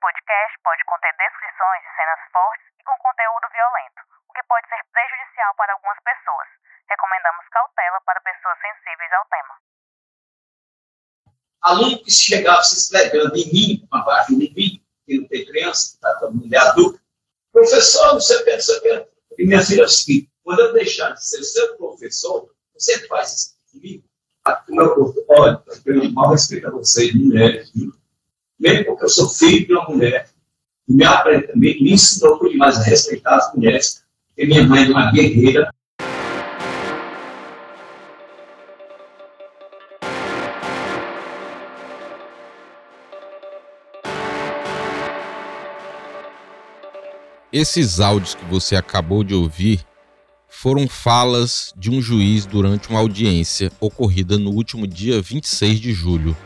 podcast pode conter descrições de cenas fortes e com conteúdo violento, o que pode ser prejudicial para algumas pessoas. Recomendamos cautela para pessoas sensíveis ao tema. Aluno que chegava se esfregando em mim, uma parte de mim, que não tem criança, está todo mundo adulto. Professor, você pensa que. E minha filha é o seguinte: quando eu deixar de ser seu professor, você faz isso comigo. Meu, olha, eu tenho mal respeito a vocês, mulheres, viu? Sou filho de uma mulher, me, me, me ensinou demais a respeitar as mulheres, porque minha mãe é uma guerreira. Esses áudios que você acabou de ouvir foram falas de um juiz durante uma audiência ocorrida no último dia 26 de julho.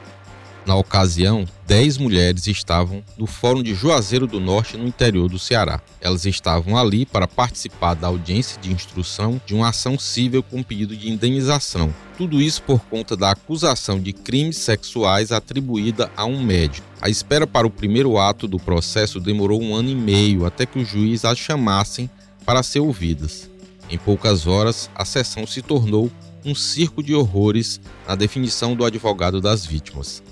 Na ocasião, 10 mulheres estavam no Fórum de Juazeiro do Norte, no interior do Ceará. Elas estavam ali para participar da audiência de instrução de uma ação civil com pedido de indenização. Tudo isso por conta da acusação de crimes sexuais atribuída a um médico. A espera para o primeiro ato do processo demorou um ano e meio até que o juiz as chamassem para ser ouvidas. Em poucas horas, a sessão se tornou um circo de horrores na definição do advogado das vítimas.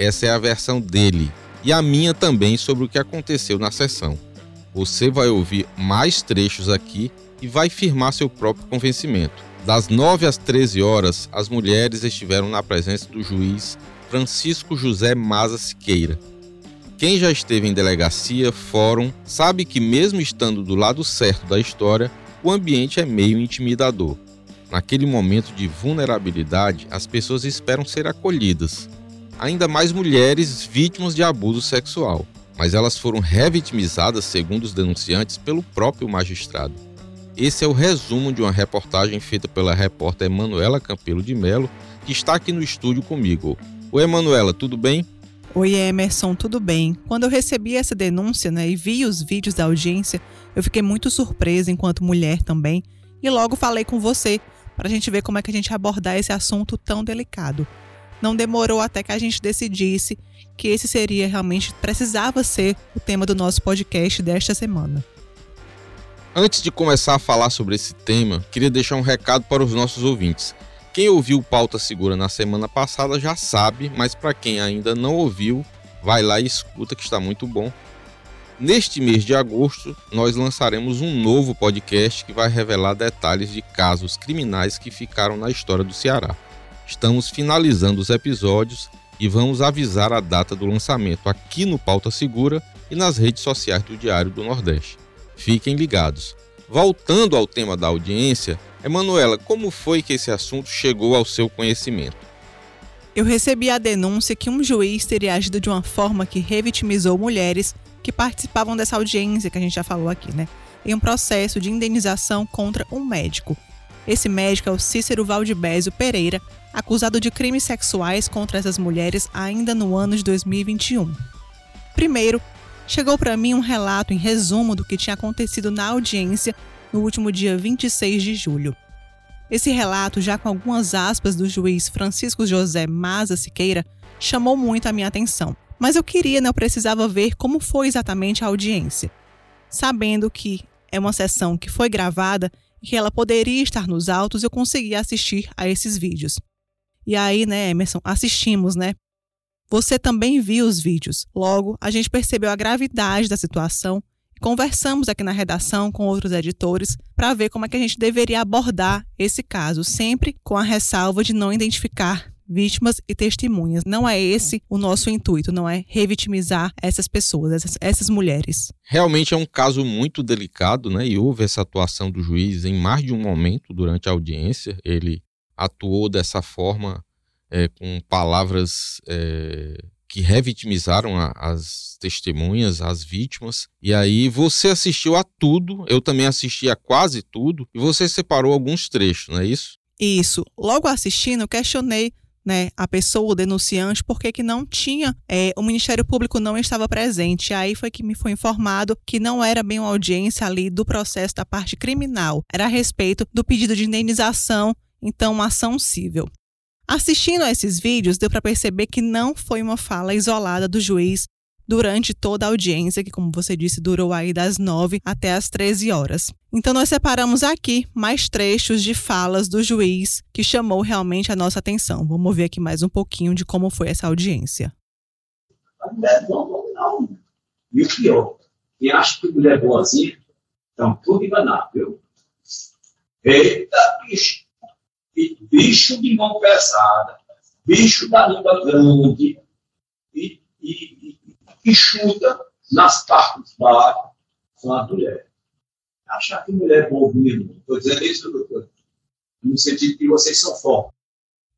Essa é a versão dele e a minha também sobre o que aconteceu na sessão. Você vai ouvir mais trechos aqui e vai firmar seu próprio convencimento. Das 9 às 13 horas, as mulheres estiveram na presença do juiz Francisco José Maza Siqueira. Quem já esteve em delegacia, fórum, sabe que, mesmo estando do lado certo da história, o ambiente é meio intimidador. Naquele momento de vulnerabilidade, as pessoas esperam ser acolhidas, ainda mais mulheres vítimas de abuso sexual, mas elas foram revitimizadas, segundo os denunciantes, pelo próprio magistrado. Esse é o resumo de uma reportagem feita pela repórter Emanuela Campelo de Melo, que está aqui no estúdio comigo. Oi, Emanuela, tudo bem? Oi, Emerson, tudo bem? Quando eu recebi essa denúncia né, e vi os vídeos da audiência, eu fiquei muito surpresa enquanto mulher também e logo falei com você para a gente ver como é que a gente abordar esse assunto tão delicado não demorou até que a gente decidisse que esse seria realmente precisava ser o tema do nosso podcast desta semana. Antes de começar a falar sobre esse tema, queria deixar um recado para os nossos ouvintes. Quem ouviu Pauta Segura na semana passada já sabe, mas para quem ainda não ouviu, vai lá e escuta que está muito bom. Neste mês de agosto, nós lançaremos um novo podcast que vai revelar detalhes de casos criminais que ficaram na história do Ceará. Estamos finalizando os episódios e vamos avisar a data do lançamento aqui no Pauta Segura e nas redes sociais do Diário do Nordeste. Fiquem ligados. Voltando ao tema da audiência, Emanuela, como foi que esse assunto chegou ao seu conhecimento? Eu recebi a denúncia que um juiz teria agido de uma forma que revitimizou mulheres que participavam dessa audiência que a gente já falou aqui, né? Em um processo de indenização contra um médico. Esse médico é o Cícero Valdibésio Pereira, acusado de crimes sexuais contra essas mulheres ainda no ano de 2021. Primeiro, chegou para mim um relato em resumo do que tinha acontecido na audiência no último dia 26 de julho. Esse relato, já com algumas aspas do juiz Francisco José Maza Siqueira, chamou muito a minha atenção. Mas eu queria, né, precisava ver como foi exatamente a audiência. Sabendo que é uma sessão que foi gravada que ela poderia estar nos autos, eu consegui assistir a esses vídeos. E aí, né, Emerson, assistimos, né? Você também viu os vídeos. Logo, a gente percebeu a gravidade da situação e conversamos aqui na redação com outros editores para ver como é que a gente deveria abordar esse caso, sempre com a ressalva de não identificar vítimas e testemunhas. Não é esse o nosso intuito, não é revitimizar essas pessoas, essas, essas mulheres. Realmente é um caso muito delicado, né? E houve essa atuação do juiz em mais de um momento durante a audiência. Ele atuou dessa forma, é, com palavras é, que revitimizaram a, as testemunhas, as vítimas. E aí você assistiu a tudo, eu também assisti a quase tudo, e você separou alguns trechos, não é isso? Isso. Logo assistindo, questionei né, a pessoa, o denunciante, porque que não tinha, é, o Ministério Público não estava presente. Aí foi que me foi informado que não era bem uma audiência ali do processo da parte criminal, era a respeito do pedido de indenização então uma ação civil. Assistindo a esses vídeos, deu para perceber que não foi uma fala isolada do juiz durante toda a audiência, que, como você disse, durou aí das 9 até as 13 horas. Então, nós separamos aqui mais trechos de falas do juiz que chamou realmente a nossa atenção. Vamos ver aqui mais um pouquinho de como foi essa audiência. mulher não, não. E o pior, quem acha que mulher é boazinha, estão tudo enganado, viu? Eita, bicho! bicho de mão pesada, bicho da língua grande, e, e, e, e chuta nas partes baixas com a mulher. Achar que mulher é não estou dizendo isso, doutor, no sentido que vocês são fortes.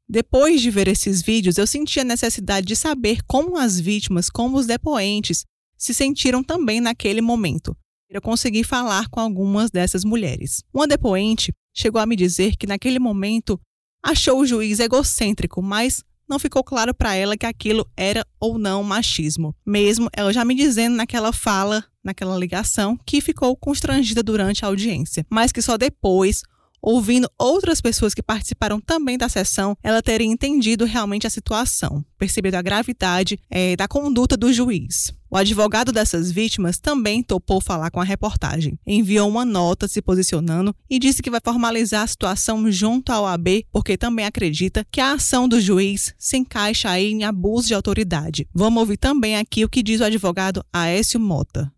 Depois de ver esses vídeos, eu senti a necessidade de saber como as vítimas, como os depoentes, se sentiram também naquele momento. Eu consegui falar com algumas dessas mulheres. Uma depoente chegou a me dizer que naquele momento achou o juiz egocêntrico, mas não ficou claro para ela que aquilo era ou não machismo. Mesmo ela já me dizendo naquela fala, naquela ligação, que ficou constrangida durante a audiência, mas que só depois ouvindo outras pessoas que participaram também da sessão, ela teria entendido realmente a situação, percebido a gravidade é, da conduta do juiz. O advogado dessas vítimas também topou falar com a reportagem. Enviou uma nota se posicionando e disse que vai formalizar a situação junto ao AB, porque também acredita que a ação do juiz se encaixa aí em abuso de autoridade. Vamos ouvir também aqui o que diz o advogado Aécio Mota.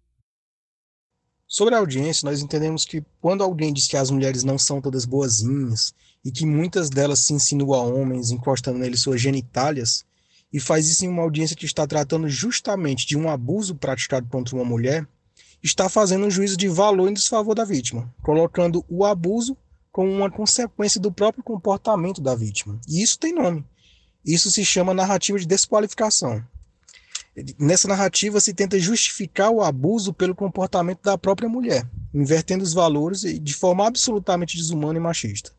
Sobre a audiência, nós entendemos que quando alguém diz que as mulheres não são todas boazinhas e que muitas delas se insinuam a homens encostando neles suas genitálias, e faz isso em uma audiência que está tratando justamente de um abuso praticado contra uma mulher, está fazendo um juízo de valor em desfavor da vítima, colocando o abuso como uma consequência do próprio comportamento da vítima. E isso tem nome. Isso se chama narrativa de desqualificação. Nessa narrativa se tenta justificar o abuso pelo comportamento da própria mulher, invertendo os valores de forma absolutamente desumana e machista.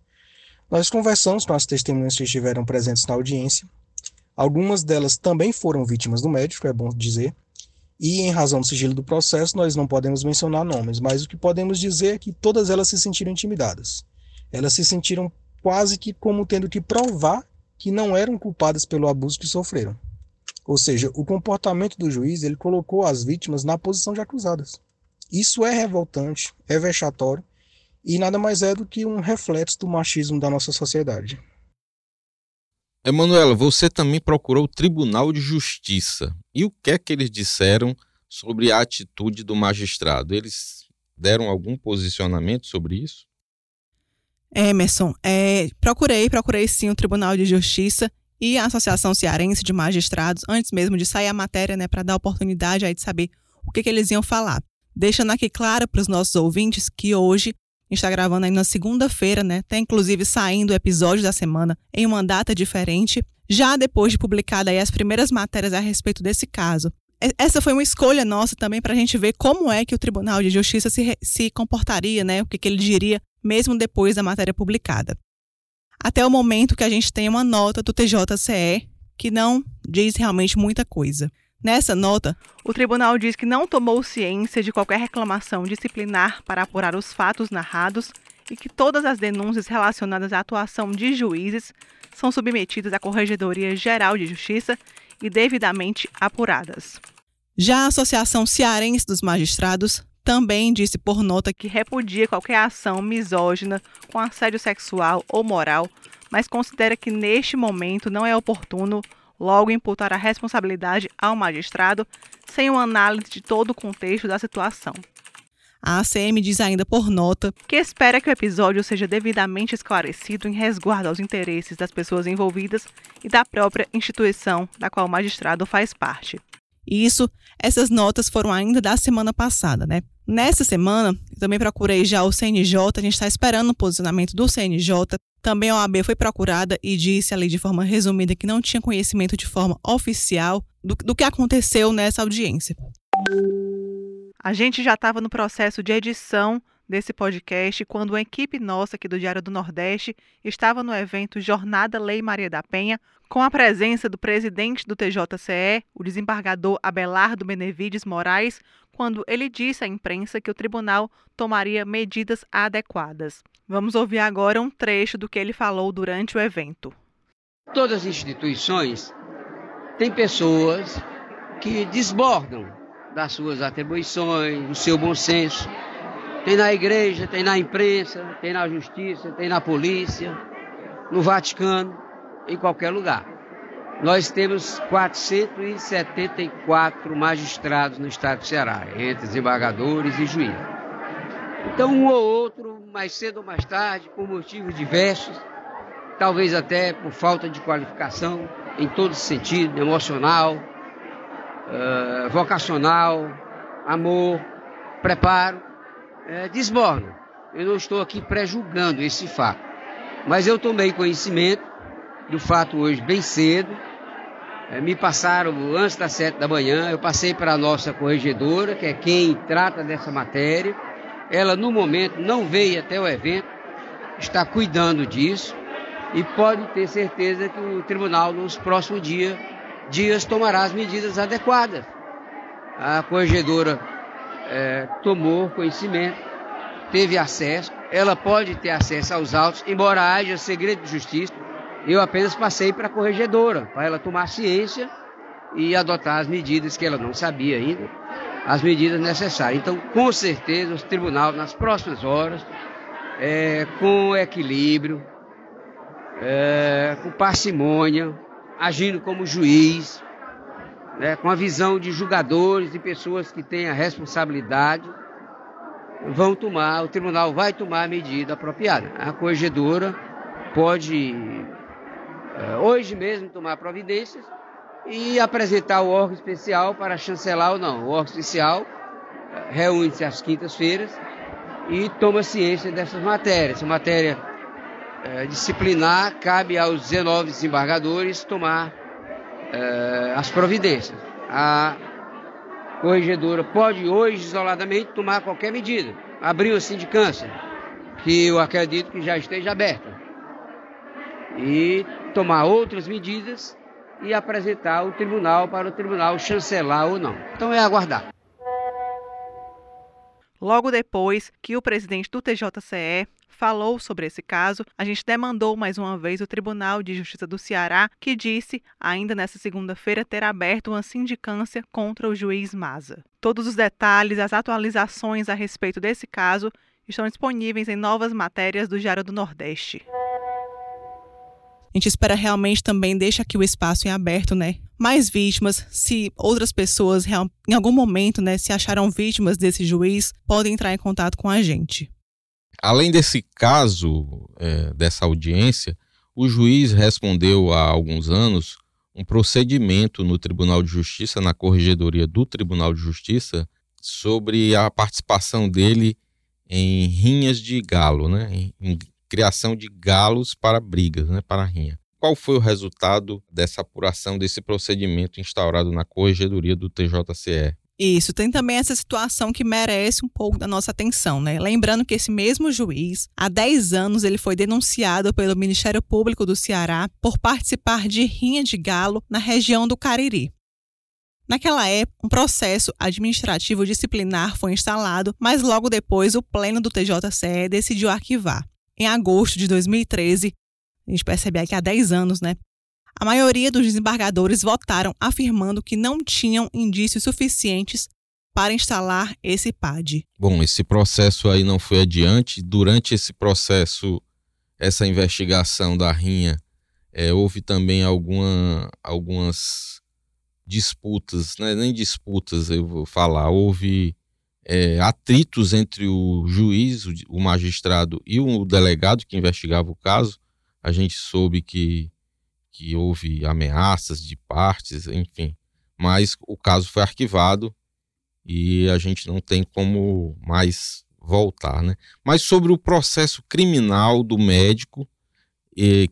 Nós conversamos com as testemunhas que estiveram presentes na audiência. Algumas delas também foram vítimas do médico, é bom dizer. E em razão do sigilo do processo, nós não podemos mencionar nomes, mas o que podemos dizer é que todas elas se sentiram intimidadas. Elas se sentiram quase que como tendo que provar que não eram culpadas pelo abuso que sofreram. Ou seja, o comportamento do juiz ele colocou as vítimas na posição de acusadas. Isso é revoltante, é vexatório e nada mais é do que um reflexo do machismo da nossa sociedade. Emanuela, você também procurou o Tribunal de Justiça. E o que é que eles disseram sobre a atitude do magistrado? Eles deram algum posicionamento sobre isso? Emerson, é, procurei, procurei sim o Tribunal de Justiça e a Associação Cearense de Magistrados, antes mesmo de sair a matéria, né, para dar oportunidade aí de saber o que, que eles iam falar. Deixando aqui claro para os nossos ouvintes que hoje a gente está gravando aí na segunda-feira, né? Está inclusive saindo o episódio da semana em uma data diferente, já depois de publicada aí as primeiras matérias a respeito desse caso. Essa foi uma escolha nossa também para a gente ver como é que o Tribunal de Justiça se, se comportaria, né? O que, que ele diria mesmo depois da matéria publicada até o momento que a gente tem uma nota do TJCE que não diz realmente muita coisa. Nessa nota, o tribunal diz que não tomou ciência de qualquer reclamação disciplinar para apurar os fatos narrados e que todas as denúncias relacionadas à atuação de juízes são submetidas à Corregedoria Geral de Justiça e devidamente apuradas. Já a Associação Cearense dos Magistrados também disse por nota que repudia qualquer ação misógina com assédio sexual ou moral, mas considera que neste momento não é oportuno logo imputar a responsabilidade ao magistrado sem uma análise de todo o contexto da situação. A ACM diz ainda por nota que espera que o episódio seja devidamente esclarecido em resguardo aos interesses das pessoas envolvidas e da própria instituição da qual o magistrado faz parte. Isso, essas notas foram ainda da semana passada, né? Nessa semana, também procurei já o CNJ, a gente está esperando o posicionamento do CNJ. Também a OAB foi procurada e disse ali de forma resumida que não tinha conhecimento de forma oficial do, do que aconteceu nessa audiência. A gente já estava no processo de edição desse podcast quando uma equipe nossa aqui do Diário do Nordeste estava no evento Jornada Lei Maria da Penha, com a presença do presidente do TJCE, o desembargador Abelardo Benevides Moraes, quando ele disse à imprensa que o tribunal tomaria medidas adequadas. Vamos ouvir agora um trecho do que ele falou durante o evento. Todas as instituições têm pessoas que desbordam das suas atribuições, do seu bom senso. Tem na igreja, tem na imprensa, tem na justiça, tem na polícia, no Vaticano, em qualquer lugar. Nós temos 474 magistrados no estado do Ceará, entre desembargadores e juízes. Então, um ou outro, mais cedo ou mais tarde, por motivos diversos, talvez até por falta de qualificação, em todo sentido, emocional, uh, vocacional, amor, preparo, uh, desbordam. Eu não estou aqui pré-julgando esse fato, mas eu tomei conhecimento do fato hoje bem cedo. Uh, me passaram antes das sete da manhã, eu passei para a nossa corregedora, que é quem trata dessa matéria. Ela, no momento, não veio até o evento, está cuidando disso e pode ter certeza que o tribunal, nos próximos dias tomará as medidas adequadas. A corregedora é, tomou conhecimento, teve acesso, ela pode ter acesso aos autos, embora haja segredo de justiça. Eu apenas passei para a corregedora, para ela tomar ciência e adotar as medidas que ela não sabia ainda, as medidas necessárias. Então, com certeza, o tribunal, nas próximas horas, é, com equilíbrio, é, com parcimônia, agindo como juiz, né, com a visão de julgadores e pessoas que têm a responsabilidade, vão tomar, o tribunal vai tomar a medida apropriada. A corregedora pode, é, hoje mesmo, tomar providências e apresentar o órgão especial para chancelar ou não. O órgão especial é, reúne-se às quintas-feiras e toma ciência dessas matérias. Essa matéria é, disciplinar, cabe aos 19 desembargadores tomar as providências. A corregedora pode hoje, isoladamente, tomar qualquer medida. Abrir a sindicância, que eu acredito que já esteja aberta. E tomar outras medidas e apresentar o tribunal para o tribunal chancelar ou não. Então é aguardar. Logo depois que o presidente do TJCE falou sobre esse caso, a gente demandou mais uma vez o Tribunal de Justiça do Ceará, que disse, ainda nesta segunda-feira, ter aberto uma sindicância contra o juiz Maza. Todos os detalhes, as atualizações a respeito desse caso estão disponíveis em novas matérias do Diário do Nordeste. A gente espera realmente também deixa aqui o espaço em aberto, né? Mais vítimas, se outras pessoas em algum momento, né, se acharam vítimas desse juiz, podem entrar em contato com a gente. Além desse caso, é, dessa audiência, o juiz respondeu há alguns anos um procedimento no Tribunal de Justiça, na corregedoria do Tribunal de Justiça, sobre a participação dele em rinhas de galo, né? em, em criação de galos para brigas, né? para rinha. Qual foi o resultado dessa apuração, desse procedimento instaurado na corregedoria do TJCE? Isso, tem também essa situação que merece um pouco da nossa atenção, né? Lembrando que esse mesmo juiz, há 10 anos, ele foi denunciado pelo Ministério Público do Ceará por participar de rinha de galo na região do Cariri. Naquela época, um processo administrativo disciplinar foi instalado, mas logo depois o Pleno do TJCE decidiu arquivar. Em agosto de 2013, a gente percebe aqui há 10 anos, né? A maioria dos desembargadores votaram afirmando que não tinham indícios suficientes para instalar esse PAD. Bom, esse processo aí não foi adiante. Durante esse processo, essa investigação da Rinha, é, houve também alguma, algumas disputas, né? nem disputas eu vou falar, houve é, atritos entre o juiz, o, o magistrado e o delegado que investigava o caso. A gente soube que que houve ameaças de partes, enfim. Mas o caso foi arquivado e a gente não tem como mais voltar, né? Mas sobre o processo criminal do médico,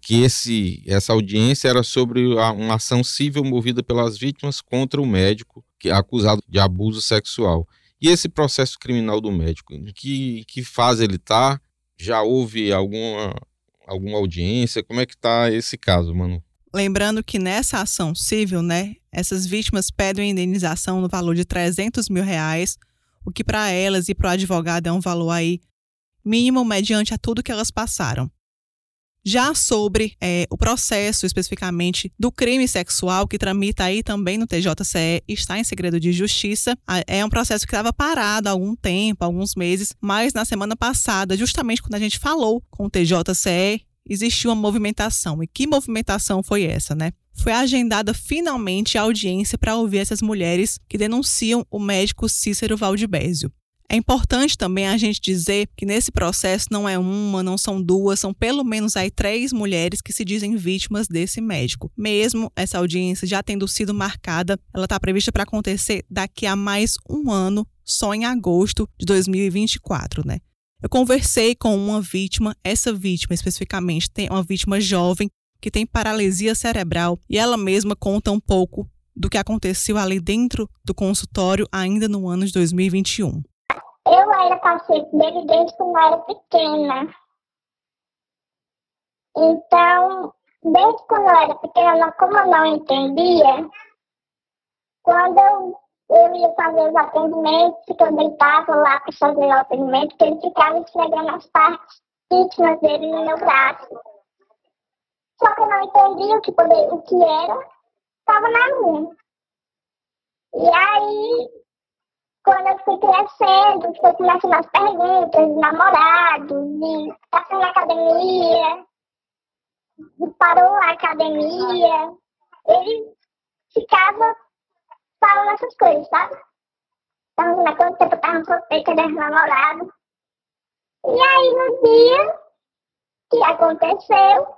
que esse, essa audiência era sobre uma ação civil movida pelas vítimas contra o médico que é acusado de abuso sexual. E esse processo criminal do médico, em que, que fase ele está? Já houve alguma, alguma audiência? Como é que está esse caso, Manu? Lembrando que nessa ação civil, né, essas vítimas pedem indenização no valor de 300 mil reais, o que para elas e para o advogado é um valor aí mínimo mediante a tudo que elas passaram. Já sobre é, o processo especificamente do crime sexual que tramita aí também no TJCE, está em segredo de justiça. É um processo que estava parado há algum tempo, alguns meses, mas na semana passada, justamente quando a gente falou com o TJCE, existiu uma movimentação. E que movimentação foi essa, né? Foi agendada finalmente a audiência para ouvir essas mulheres que denunciam o médico Cícero Valdibésio. É importante também a gente dizer que nesse processo não é uma, não são duas, são pelo menos aí três mulheres que se dizem vítimas desse médico. Mesmo essa audiência já tendo sido marcada, ela está prevista para acontecer daqui a mais um ano, só em agosto de 2024, né? Eu conversei com uma vítima, essa vítima especificamente tem uma vítima jovem que tem paralisia cerebral e ela mesma conta um pouco do que aconteceu ali dentro do consultório ainda no ano de 2021. Eu era paciente dele desde quando eu era pequena. Então, desde quando eu era pequena, como eu não entendia, quando eu, eu ia fazer os atendimentos, que eu deitava lá para fazer o atendimento, que ele ficava esfregando as partes íntimas dele no meu braço. Só que eu não entendia o que, poder, o que era, estava na minha. E aí, quando eu fui crescendo, foi começando as perguntas de namorados, de tá na academia, de parou a academia. Ele ficava falando essas coisas, sabe? Então, na quanto tempo eu tava solteira, cadê namorado? E aí, no dia que aconteceu,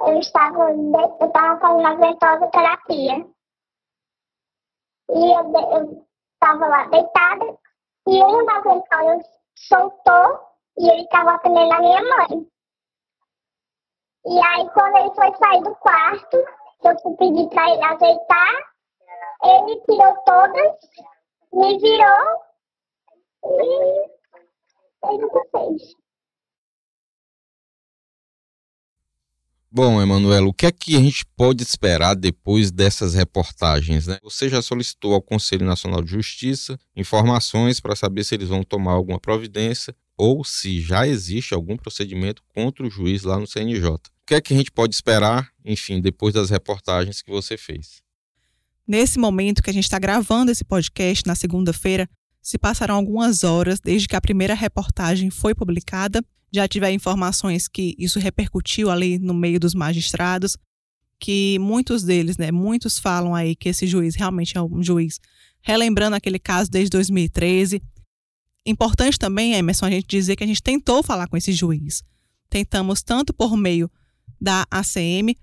eu estava, eu estava fazendo a ventosa terapia. E eu estava lá deitada e um das escolas soltou e ele estava atendendo a minha mãe. E aí, quando ele foi sair do quarto, eu fui pedir para ele ajeitar, ele tirou todas, me virou e fez o que fez. Bom, Emanuela, o que é que a gente pode esperar depois dessas reportagens? Né? Você já solicitou ao Conselho Nacional de Justiça informações para saber se eles vão tomar alguma providência ou se já existe algum procedimento contra o juiz lá no CNJ. Que é que a gente pode esperar, enfim, depois das reportagens que você fez? Nesse momento que a gente está gravando esse podcast, na segunda-feira, se passaram algumas horas desde que a primeira reportagem foi publicada já tiver informações que isso repercutiu ali no meio dos magistrados, que muitos deles, né, muitos falam aí que esse juiz realmente é um juiz relembrando aquele caso desde 2013. Importante também, Emerson, a gente dizer que a gente tentou falar com esse juiz. Tentamos tanto por meio da ACM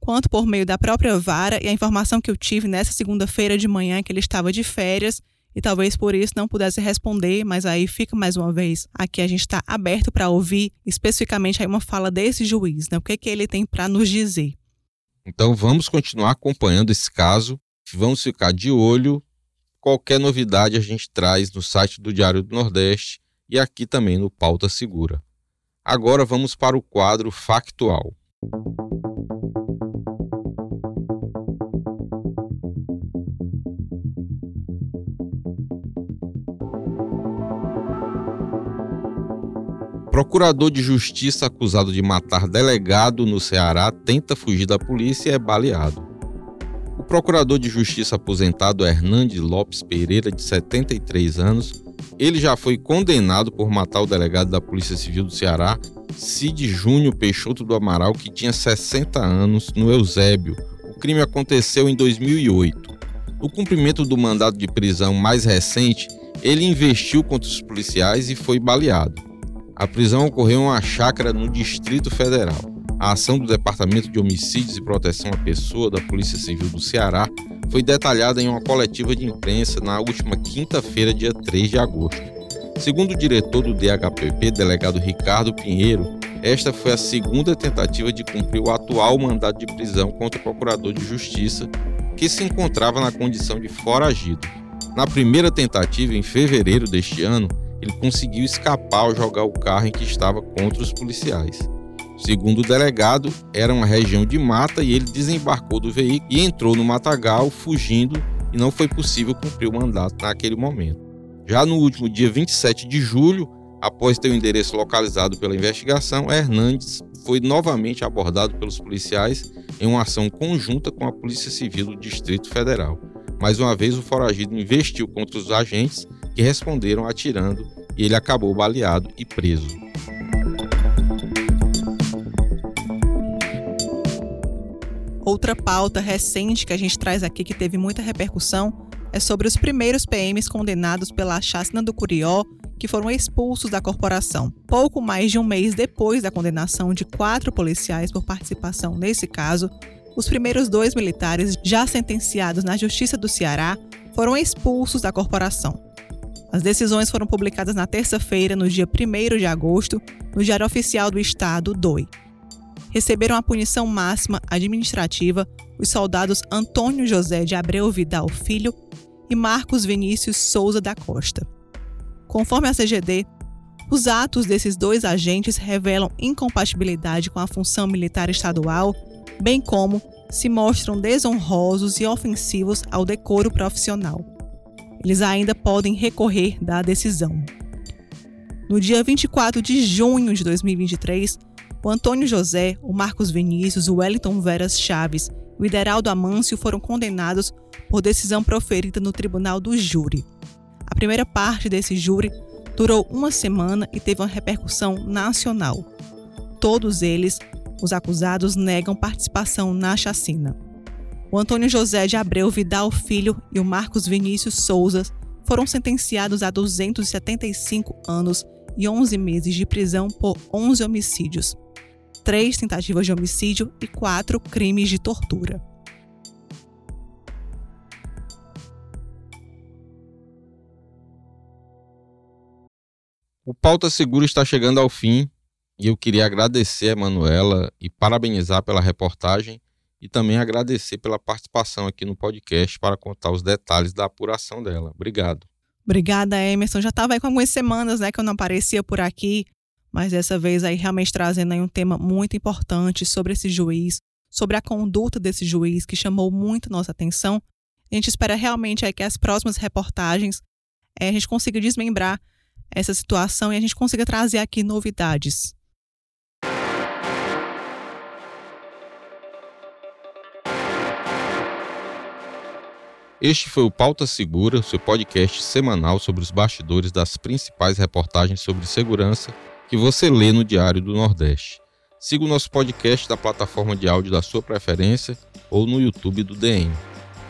quanto por meio da própria vara e a informação que eu tive nessa segunda-feira de manhã é que ele estava de férias e talvez por isso não pudesse responder, mas aí fica mais uma vez aqui a gente está aberto para ouvir especificamente aí uma fala desse juiz, né? O que que ele tem para nos dizer? Então vamos continuar acompanhando esse caso, vamos ficar de olho. Qualquer novidade a gente traz no site do Diário do Nordeste e aqui também no Pauta Segura. Agora vamos para o quadro factual. Procurador de justiça acusado de matar delegado no Ceará tenta fugir da polícia e é baleado. O procurador de justiça aposentado Hernandes Lopes Pereira, de 73 anos, ele já foi condenado por matar o delegado da Polícia Civil do Ceará, Cid Júnior Peixoto do Amaral, que tinha 60 anos, no Eusébio. O crime aconteceu em 2008. No cumprimento do mandado de prisão mais recente, ele investiu contra os policiais e foi baleado. A prisão ocorreu em uma chácara no Distrito Federal. A ação do Departamento de Homicídios e Proteção à Pessoa da Polícia Civil do Ceará foi detalhada em uma coletiva de imprensa na última quinta-feira, dia 3 de agosto. Segundo o diretor do DHPP, delegado Ricardo Pinheiro, esta foi a segunda tentativa de cumprir o atual mandado de prisão contra o procurador de justiça, que se encontrava na condição de foragido. Na primeira tentativa, em fevereiro deste ano, ele conseguiu escapar ao jogar o carro em que estava contra os policiais. Segundo o delegado, era uma região de mata e ele desembarcou do veículo e entrou no matagal, fugindo, e não foi possível cumprir o mandato naquele momento. Já no último dia 27 de julho, Após ter o endereço localizado pela investigação, Hernandes foi novamente abordado pelos policiais em uma ação conjunta com a Polícia Civil do Distrito Federal. Mais uma vez, o foragido investiu contra os agentes que responderam atirando e ele acabou baleado e preso. Outra pauta recente que a gente traz aqui que teve muita repercussão é sobre os primeiros PMs condenados pela chacina do Curió que foram expulsos da corporação. Pouco mais de um mês depois da condenação de quatro policiais por participação nesse caso, os primeiros dois militares, já sentenciados na Justiça do Ceará, foram expulsos da corporação. As decisões foram publicadas na terça-feira, no dia 1 de agosto, no Diário Oficial do Estado, DOI. Receberam a punição máxima administrativa os soldados Antônio José de Abreu Vidal Filho e Marcos Vinícius Souza da Costa. Conforme a CGD, os atos desses dois agentes revelam incompatibilidade com a função militar estadual, bem como se mostram desonrosos e ofensivos ao decoro profissional. Eles ainda podem recorrer da decisão. No dia 24 de junho de 2023, o Antônio José, o Marcos Vinícius, o Wellington Veras Chaves e o Ideraldo Amâncio foram condenados por decisão proferida no Tribunal do Júri. A primeira parte desse júri durou uma semana e teve uma repercussão nacional. Todos eles, os acusados, negam participação na chacina. O Antônio José de Abreu Vidal Filho e o Marcos Vinícius Souza foram sentenciados a 275 anos e 11 meses de prisão por 11 homicídios, três tentativas de homicídio e quatro crimes de tortura. O Pauta Seguro está chegando ao fim e eu queria agradecer a Manuela e parabenizar pela reportagem e também agradecer pela participação aqui no podcast para contar os detalhes da apuração dela. Obrigado. Obrigada, Emerson. Já estava aí com algumas semanas né, que eu não aparecia por aqui, mas dessa vez aí realmente trazendo aí um tema muito importante sobre esse juiz, sobre a conduta desse juiz que chamou muito nossa atenção. A gente espera realmente aí que as próximas reportagens é, a gente consiga desmembrar essa situação e a gente consiga trazer aqui novidades. Este foi o Pauta Segura, seu podcast semanal sobre os bastidores das principais reportagens sobre segurança que você lê no Diário do Nordeste. Siga o nosso podcast da plataforma de áudio da sua preferência ou no YouTube do DM.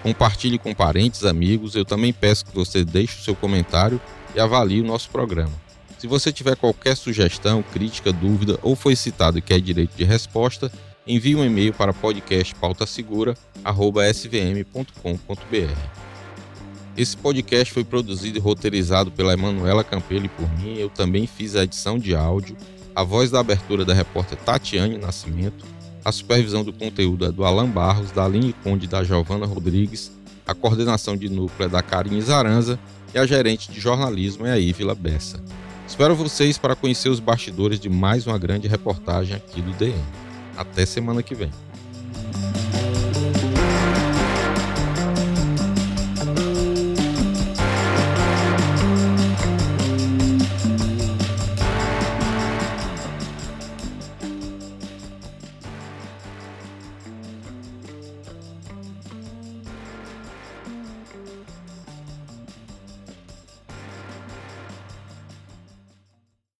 Compartilhe com parentes, amigos. Eu também peço que você deixe o seu comentário e avalie o nosso programa. Se você tiver qualquer sugestão, crítica, dúvida ou foi citado e quer direito de resposta, envie um e-mail para podcastpautasegura@svm.com.br. Esse podcast foi produzido e roteirizado pela Emanuela Campelo e por mim. Eu também fiz a edição de áudio, a voz da abertura da repórter Tatiane Nascimento, a supervisão do conteúdo é do Alan Barros, da Aline Conde da Giovana Rodrigues, a coordenação de núcleo é da Karine Zaranza e a gerente de jornalismo é a Ívila Bessa. Espero vocês para conhecer os bastidores de mais uma grande reportagem aqui do DM. Até semana que vem.